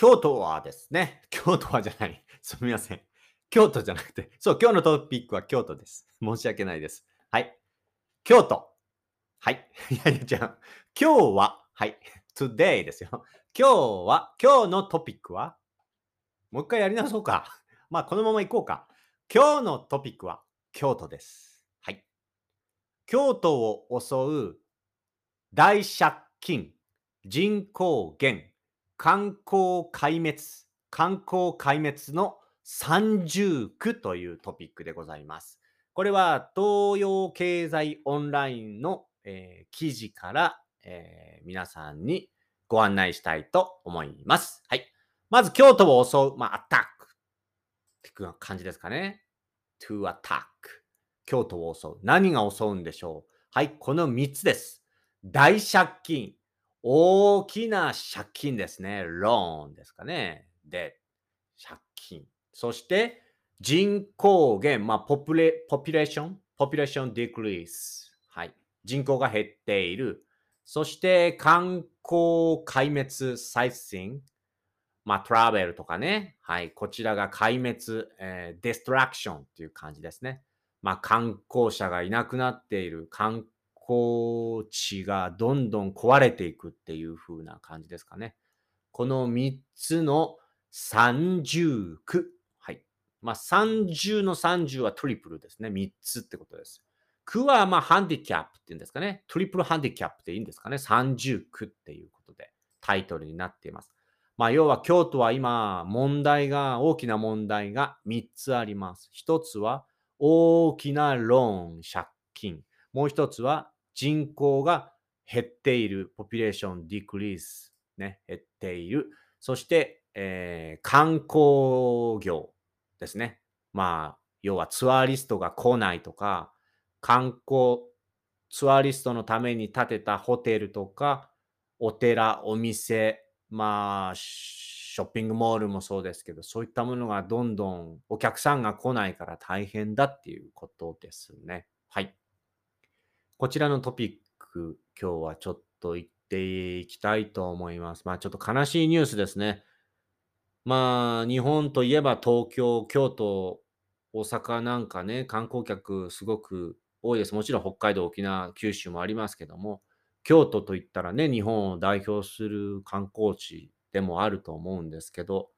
京都はですね、京都はじゃない。すみません。京都じゃなくて、そう、今日のトピックは京都です。申し訳ないです。はい。京都。はい。いやいや、じゃあ、今日は、はい。today ですよ。今日は、今日のトピックは、もう一回やり直そうか。まあ、このまま行こうか。今日のトピックは、京都です。はい。京都を襲う大借金、人口減、観光壊滅、観光壊滅の三重苦というトピックでございます。これは東洋経済オンラインの、えー記事から、えー皆さんにご案内したいと思います。はい。まず京都を襲う、まあ、アタックっていう感じですかね。to attack。京都を襲う。何が襲うんでしょうはい、この3つです。大借金。大きな借金ですね。ローンですかね。で、借金。そして、人口減。まあ、 popula、population、population decrease。はい。人口が減っている。そして、観光壊滅、 sightseeing。まあ、 travel とかね。はい。こちらが壊滅、えー destruction っていう感じですね。まあ、観光者がいなくなっている観光地がどんどん壊れていくっていう風な感じですかね。この3つの三重苦。はい。まあ、30の30はトリプルですね。3つってことです。苦はまあハンディキャップっていうんですかね。トリプルハンディキャップでいいんですかね。三重苦っていうことでタイトルになっています。まあ、要は京都は今問題が、大きな問題が3つあります。1つは大きなローン、借金。もう1つは人口が減っている、ポピュレーション、ディクリース、ね、減っている。そして、えー観光業ですね。まあ、要はツアーリストが来ないとか、観光ツアーリストのために建てたホテルとか、お寺、お店、まあ、ショッピングモールもそうですけど、そういったものがどんどんお客さんが来ないから大変だっていうことですね。はい。こちらのトピック、今日はちょっと言っていきたいと思います。まあ、ちょっと悲しいニュースですね。まあ、日本といえば東京、京都、大阪なんかね、観光客すごく多いです。もちろん北海道、沖縄、九州もありますけども、京都といったらね、日本を代表する観光地でもあると思うんですけど、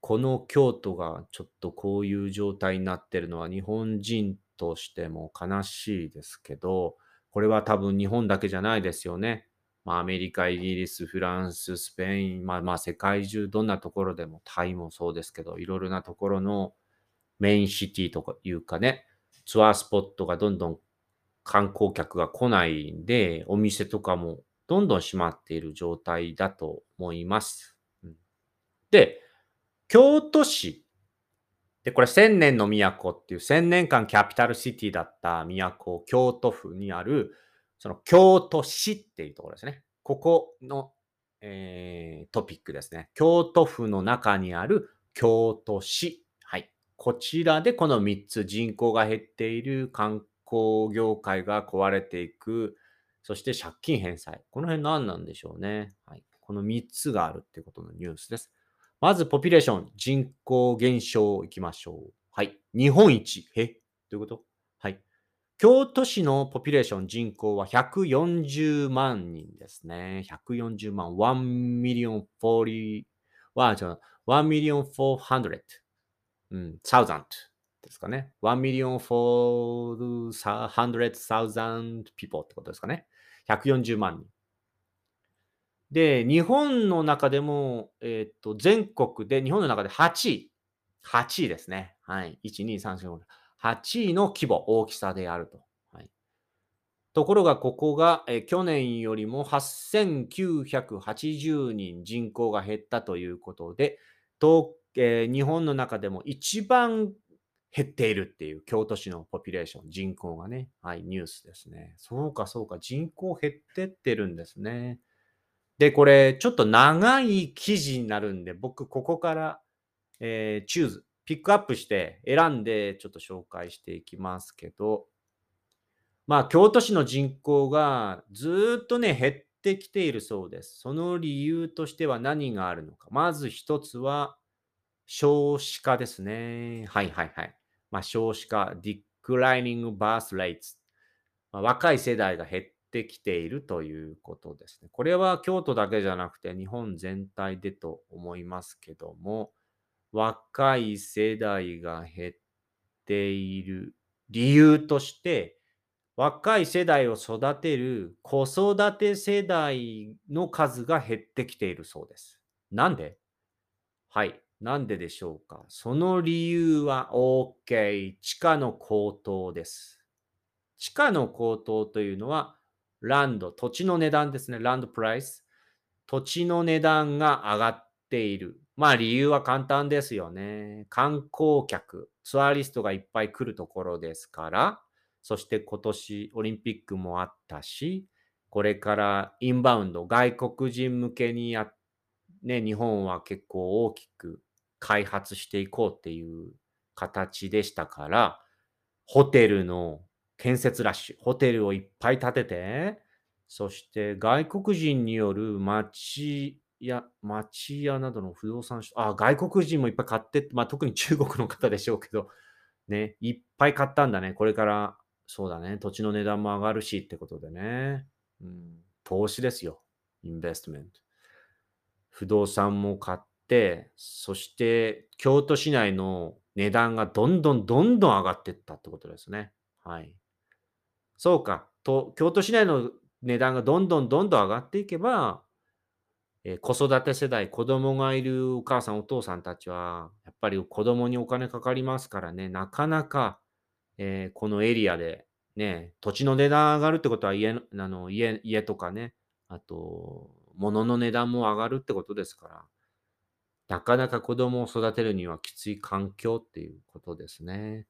この京都がちょっとこういう状態になってるのは日本人としても悲しいですけど、これは多分日本だけじゃないですよね。まあ、アメリカ、イギリス、フランス、スペイン、まあまあ世界中どんなところでも、タイもそうですけど、いろいろなところのメインシティとかいうかね、ツアースポットがどんどん観光客が来ないんで、お店とかもどんどん閉まっている状態だと思います。うんで、京都市。で、これ千年の都っていう千年間キャピタルシティだった都、京都府にある、その京都市っていうところですね。ここの、えートピックですね。京都府の中にある京都市。はい。こちらでこの3つ人口が減っている観光業界が壊れていく、そして借金返済。この辺何なんでしょうね。はい。この3つがあるっていうことのニュースです。まず、ポピュレーション、人口減少いきましょう。はい。日本一。え？どういうこと？はい。京都市のポピュレーション人口は140万人ですね。140万。1 million 40は、じゃあ、1 million 400。うん、thousand ですかね。1 million 400,000 people ってことですかね。140万人。で、日本の中でも、えーと、全国で、日本の中で8位。8位ですね。はい。1、2、3、4、5。8位の規模、大きさであると。はい、ところが、ここが、えー去年よりも8980人人口が減ったということで、東えー日本の中でも一番減っているっていう京都市のポピュレーション、人口がね、はい、ニュースですね。そうか、そうか、人口減ってってるんですね。で、これ、ちょっと長い記事になるんで、僕、ここから、えー、チューズ、ピックアップして選んで、ちょっと紹介していきますけど、まあ、京都市の人口がずっとね、減ってきているそうです。その理由としては何があるのか。まず一つは少子化ですね。はいはいはい。まあ、少子化、declining birth rates、まあ、若い世代が減ってきているということですね。これは京都だけじゃなくて日本全体でと思いますけども、若い世代が減っている理由として、若い世代を育てる子育て世代の数が減ってきているそうです。なんで？はい。なんででしょうか？その理由は OK。地価の高騰です。地価の高騰というのは、ランド、土地の値段ですね。ランドプライス。土地の値段が上がっている。まあ理由は簡単ですよね。観光客、ツアーリストがいっぱい来るところですから、そして今年オリンピックもあったし、これからインバウンド、外国人向けにや、ね、日本は結構大きく開発していこうっていう形でしたから、ホテルの建設ラッシュ、ホテルをいっぱい建てて、そして外国人による町や、町屋などの不動産、あ、外国人もいっぱい買って、まあ特に中国の方でしょうけど、ね、いっぱい買ったんだね。これからそうだね。土地の値段も上がるしってことでね。うん、投資ですよ。インベストメント。不動産も買って、そして京都市内の値段がどんどんどんどん上がっていったってことですね。はい。そうか。と京都市内の値段がどんどんどんどん上がっていけば、えー、子育て世代、子供がいるお母さん、お父さんたちは、やっぱり子供にお金かかりますからね、なかなかえー、このエリアで、ね、土地の値段上がるってことは家あの家家とかね、あと、物の値段も上がるってことですから、なかなか子供を育てるにはきつい環境っていうことですね。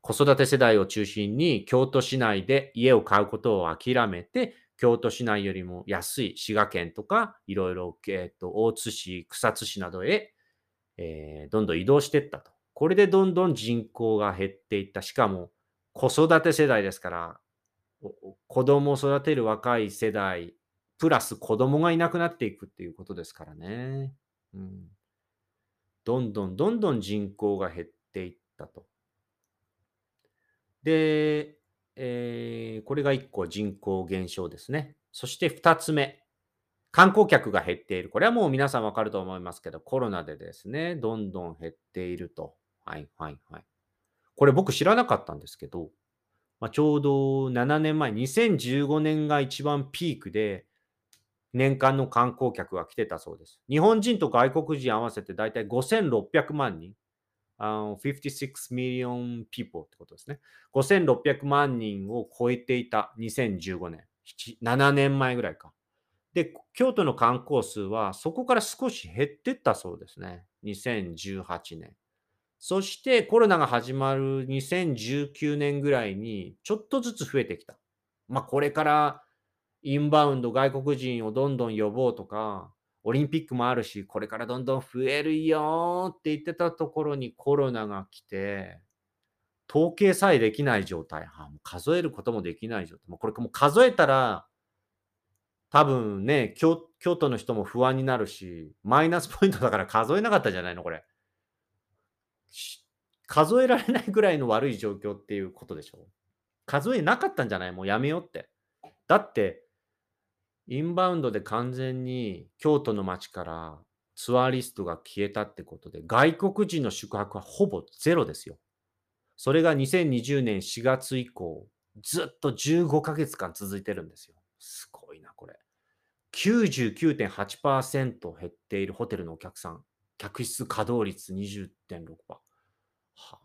子育て世代を中心に京都市内で家を買うことを諦めて、京都市内よりも安い滋賀県とか、いろいろ、えーと、大津市、草津市などへ、えー、どんどん移動していったと。これでどんどん人口が減っていった。しかも子育て世代ですから、子供を育てる若い世代、プラス子供がいなくなっていくっていうことですからね。うん、どんどんどんどん人口が減っていったと。で、えー、これが1個人口減少ですね。そして2つ目。観光客が減っている。これはもう皆さんわかると思いますけど、コロナでですね、どんどん減っていると。はいはいはい。これ僕知らなかったんですけど、まあ、ちょうど7年前、2015年が一番ピークで、年間の観光客が来てたそうです。日本人と外国人合わせてだいたい5600万人。56 million people ってことですね。5600万人を超えていた2015年。7年前ぐらいか。で、京都の観光数はそこから少し減ってったそうですね。2018年。そしてコロナが始まる2019年ぐらいにちょっとずつ増えてきた。まあこれからインバウンド外国人をどんどん呼ぼうとか、オリンピックもあるし、これからどんどん増えるよって言ってたところにコロナが来て、統計さえできない状態、はもう数えることもできない状態。もうこれもう数えたら、多分ね京、京都の人も不安になるし、マイナスポイントだから数えなかったじゃないの、これ。数えられないぐらいの悪い状況っていうことでしょ数えなかったんじゃない？もうやめようって。だって、インバウンドで完全に京都の街からツアーリストが消えたってことで、外国人の宿泊はほぼゼロですよ。それが2020年4月以降、ずっと15ヶ月間続いてるんですよ。すごいな、これ。99.8%減っているホテルのお客さん。客室稼働率20.6%。はあ、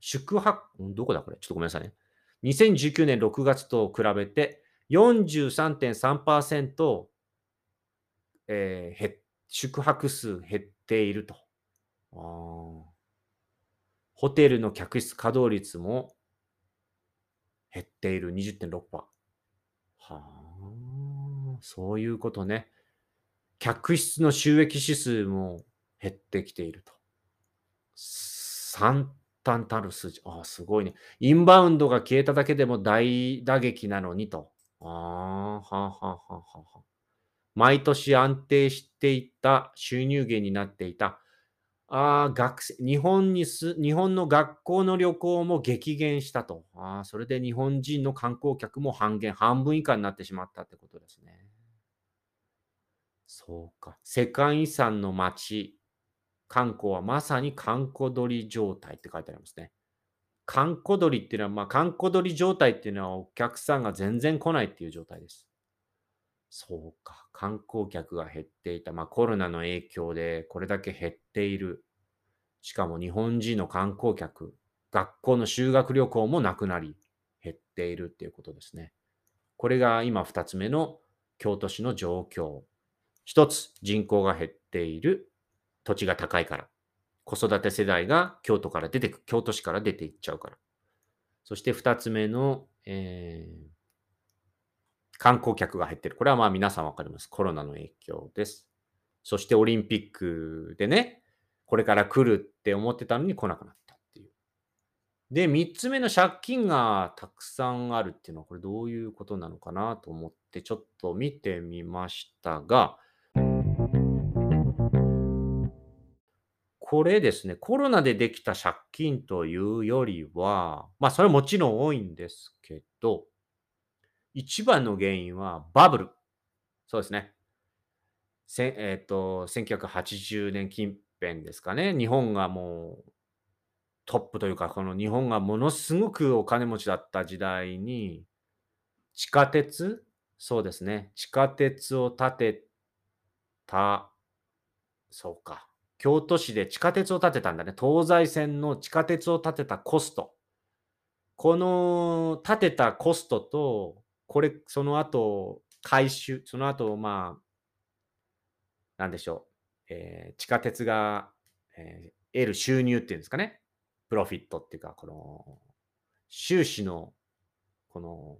宿泊、どこだこれ？ちょっとごめんなさいね。2019年6月と比べて43.3%、えー、宿泊数減っていると。ホテルの客室稼働率も減っている20.6%。はあ、そういうことね。客室の収益指数も減ってきていると。惨憺たる数字。ああ、すごいね。インバウンドが消えただけでも大打撃なのにと。ああ、はあ、はあ、はあ、はあ。毎年安定していた収入源になっていた。ああ学生日本にす、日本の学校の旅行も激減したと。あそれで日本人の観光客も半減、半分以下になってしまったってことですね。そうか。世界遺産の街、観光はまさに観光鳥状態って書いてありますね。観光鳥っていうのは、まあ、観光鳥状態っていうのはお客さんが全然来ないっていう状態です。そうか。観光客が減っていた。まあ、コロナの影響でこれだけ減っている。しかも日本人の観光客、学校の修学旅行もなくなり、減っているっていうことですね。これが今2つ目の京都市の状況。1つ、人口が減っている。土地が高いから。子育て世代が京都から出てく、京都市から出ていっちゃうから。そして2つ目の、えー、観光客が減ってる。これはまあ皆さんわかります。コロナの影響です。そしてオリンピックでね、これから来るって思ってたのに来なくなったっていう。で、3つ目の借金がたくさんあるっていうのは、これどういうことなのかなと思ってちょっと見てみましたが、これですね、コロナでできた借金というよりは、まあそれはもちろん多いんですけど、一番の原因はバブル。そうですね。せえっ、と、1980年近辺ですかね。日本がもうトップというか、この日本がものすごくお金持ちだった時代に、地下鉄そうですね。地下鉄を建てた、そうか。京都市で地下鉄を建てたんだね。東西線の地下鉄を建てたコスト。この建てたコストと、これ、その後、回収、その後、まあ、なんでしょう。えー、地下鉄が、えー、得る収入っていうんですかね。プロフィットっていうか、この、収支の、この、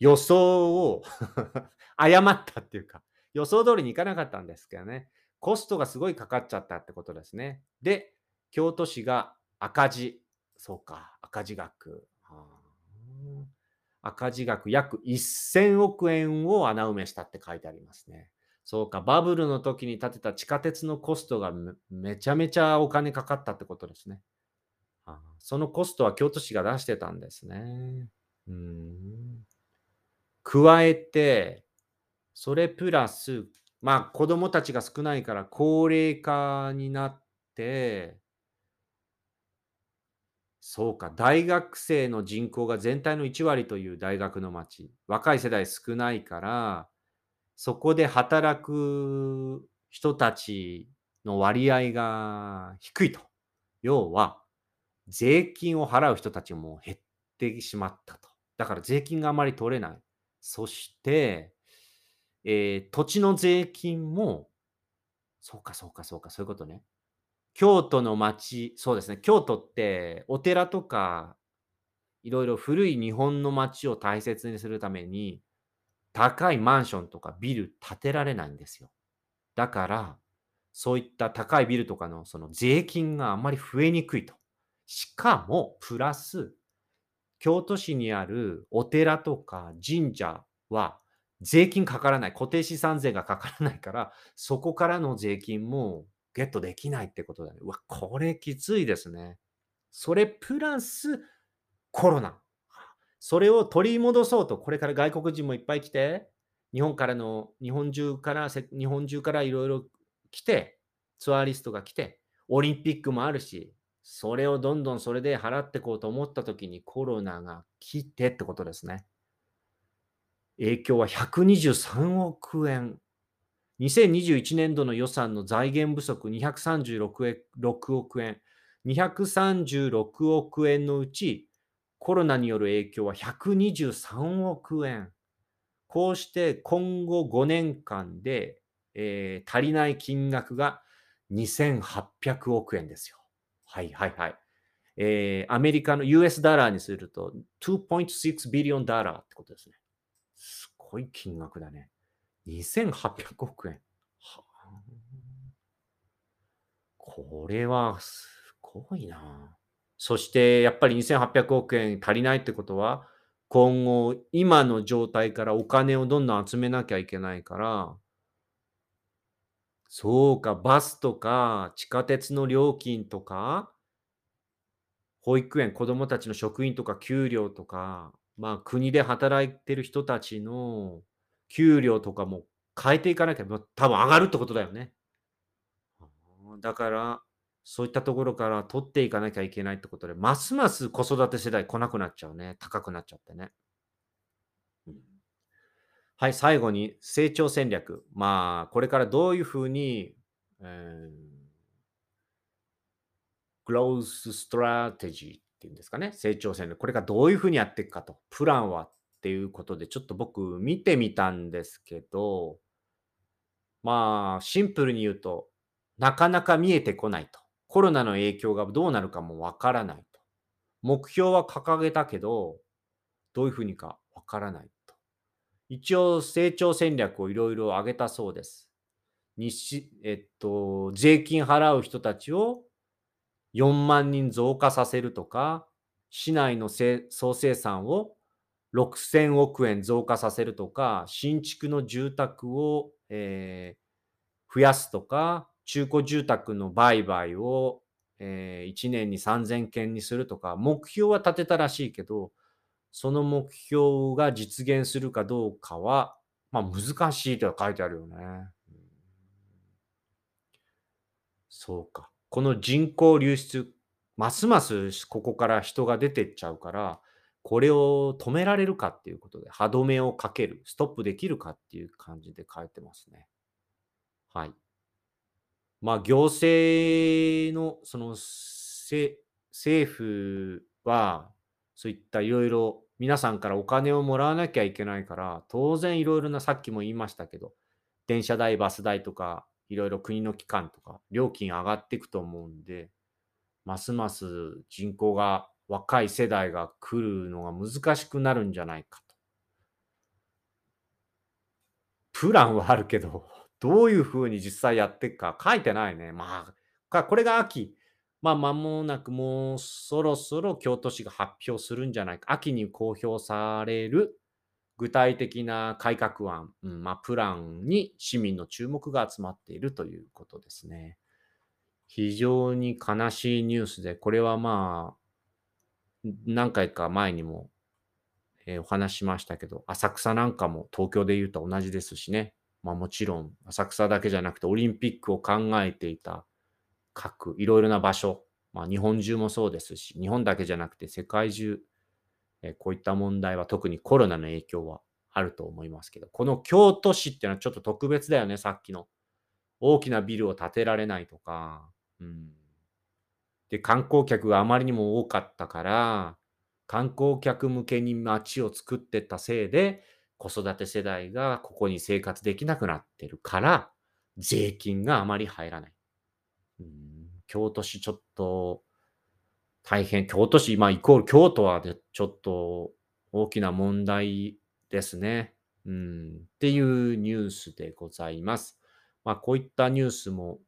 予想を 誤ったっていうか、予想通りにいかなかったんですけどね。コストがすごいかかっちゃったってことですね。で、京都市が赤字。そうか、赤字額。赤字額約1000億円を穴埋めしたって書いてありますね。そうか、バブルの時に建てた地下鉄のコストがめちゃめちゃお金かかったってことですね。そのコストは京都市が出してたんですね。うん加えて、それプラスまあ子供たちが少ないから高齢化になって、そうか、大学生の人口が全体の1割という大学の町。若い世代少ないから、そこで働く人たちの割合が低いと。要は、税金を払う人たちも減ってしまったと。だから税金があまり取れない。そして、えー、土地の税金も、そうか、そうか、そうか、そういうことね。京都の町、そうですね、京都ってお寺とか、いろいろ古い日本の町を大切にするために、高いマンションとかビル建てられないんですよ。だから、そういった高いビルとかのその税金があまり増えにくいと。しかも、プラス、京都市にあるお寺とか神社は税金かからない、固定資産税がかからないから、そこからの税金もゲットできないってことだね。うわ、これきついですね。それプラスコロナ。それを取り戻そうと、これから外国人もいっぱい来て、日本からの、日本中から、日本中からいろいろ来て、ツアーリストが来て、オリンピックもあるし、それをどんどんそれで払っていこうと思った時にコロナが来てってことですね。影響は123億円。2021年度の予算の財源不足236億円。236億円のうち、コロナによる影響は123億円。こうして今後5年間で、えー、足りない金額が2800億円ですよ。はいはいはい。えー、アメリカの US ダラーにすると2.6ビリオンダラーってことですね。すごい金額だね。2800億円。は、これはすごいな。そしてやっぱり2800億円足りないってことは、今後、今の状態からお金をどんどん集めなきゃいけないから、そうか、バスとか地下鉄の料金とか、保育園、子供たちの職員とか給料とか、まあ国で働いてる人たちの給料とかも変えていかなきゃ、ま多分上がるってことだよね。だから、そういったところから取っていかなきゃいけないってことで、ますます子育て世代来なくなっちゃうね。高くなっちゃってね。はい、最後に成長戦略。まあ、これからどういうふうに、えー、グロースストラテジーっていうんですかね、成長戦略。これからどういうふうにやっていくかと、プランはっていうことで、ちょっと僕見てみたんですけど、まあ、シンプルに言うと、なかなか見えてこないと。コロナの影響がどうなるかもわからないと。目標は掲げたけど、どういうふうにかわからないと。一応成長戦略をいろいろ挙げたそうです。日えっと、税金払う人たちを4万人増加させるとか、市内の総生産を6000億円増加させるとか、新築の住宅を、えー、増やすとか、中古住宅の売買を、えー、1年に3000件にするとか、目標は立てたらしいけど、その目標が実現するかどうかは、まあ難しいとは書いてあるよね。そうか。この人口流出、ますますここから人が出てっちゃうから、これを止められるかっていうことで、歯止めをかける、ストップできるかっていう感じで書いてますね。はい。まあ、行政の、その、政府は、そういったいろいろ皆さんからお金をもらわなきゃいけないから、当然いろいろな、さっきも言いましたけど、電車代、バス代とか、いろいろ国の機関とか、料金上がっていくと思うんで、ますます人口が、若い世代が来るのが難しくなるんじゃないかと。プランはあるけど、どういうふうに実際やっていくか書いてないね。まあ、これが秋。まあ、間もなくもうそろそろ京都市が発表するんじゃないか。秋に公表される具体的な改革案、うんまあ、プランに市民の注目が集まっているということですね。非常に悲しいニュースで、これはまあ、何回か前にも、えー、お話しましたけど、浅草なんかも東京で言うと同じですしね。まあもちろん、浅草だけじゃなくてオリンピックを考えていた各いろいろな場所、まあ、日本中もそうですし、日本だけじゃなくて世界中、えこういった問題は特にコロナの影響はあると思いますけど、この京都市っていうのはちょっと特別だよね、さっきの。大きなビルを建てられないとか、うん。で、観光客があまりにも多かったから、観光客向けに街を作ってたせいで、子育て世代がここに生活できなくなってるから、税金があまり入らない。うん、京都市ちょっと大変、京都市、まあイコール京都はでちょっと大きな問題ですね。うん、っていうニュースでございます。まあこういったニュースも、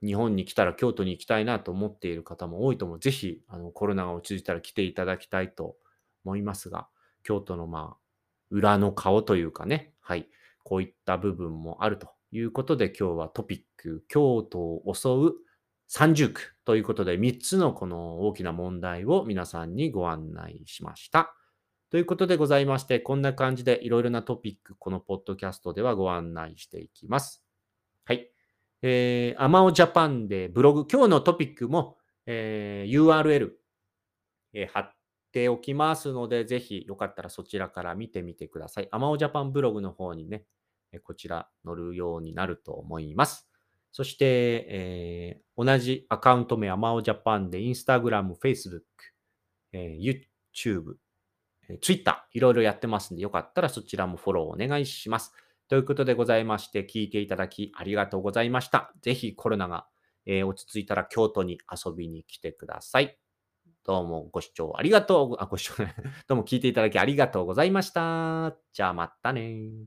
日本に来たら京都に行きたいなと思っている方も多いと思う。ぜひあのコロナが落ち着いたら来ていただきたいと思いますが、京都のまあ裏の顔というかね、はい、こういった部分もあるということで今日はトピック、京都を襲う三重苦ということで3つのこの大きな問題を皆さんにご案内しました。ということでございまして、こんな感じでいろいろなトピック、このポッドキャストではご案内していきます。はい。えー、アマオジャパンでブログ、今日のトピックも、えー、URL、えー、貼っておきますので、ぜひよかったらそちらから見てみてください。アマオジャパンブログの方にね、こちら載るようになると思います。そして、えー、同じアカウント名、アマオジャパンで、インスタグラム、フェイスブック、えー、YouTube、ツイッター、いろいろやってますんで、よかったらそちらもフォローお願いします。ということでございまして、聞いていただきありがとうございました。ぜひコロナが、えー、落ち着いたら京都に遊びに来てください。どうもご視聴ありがとう、あ、ご視聴、どうも聞いていただきありがとうございました。じゃあまたね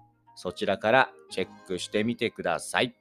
そちらからチェックしてみてください。